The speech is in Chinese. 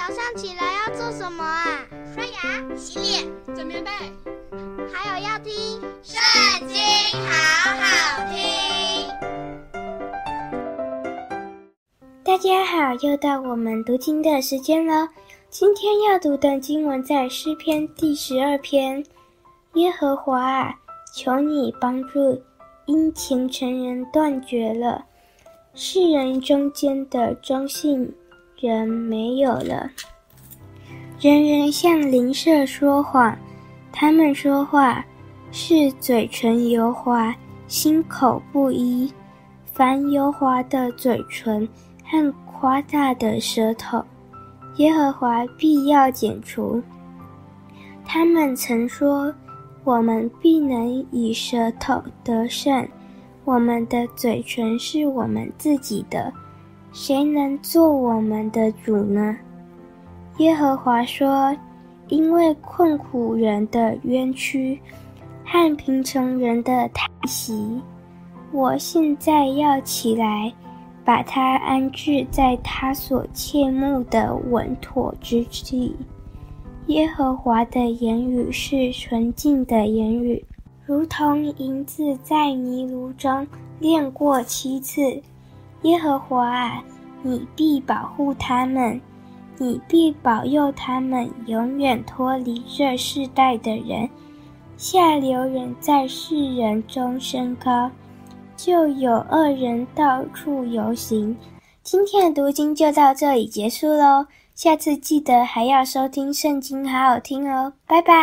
早上起来要做什么啊？刷牙、洗脸、整棉被，还有要听《圣经》，好好听。大家好，又到我们读经的时间了。今天要读的经文在诗篇第十二篇。耶和华啊，求你帮助，因虔诚人断绝了，世人中间的忠信人没有了，人人向邻舍说谎，他们说话是嘴唇油滑，心口不一。凡油滑的嘴唇和夸大的舌头，耶和华必要剪除。他们曾说：“我们必能以舌头得胜，我们的嘴唇是我们自己的。”谁能做我们的主呢？耶和华说：“因为困苦人的冤屈和贫穷人的叹息，我现在要起来，把他安置在他所切慕的稳妥之地。耶和华的言语是纯净的言语，如同银子在泥炉中炼过七次。”耶和华啊，你必保护他们，你必保佑他们，永远脱离这世代的人。下流人在世人中升高，就有恶人到处游行。今天的读经就到这里结束喽，下次记得还要收听圣经，好好听哦，拜拜。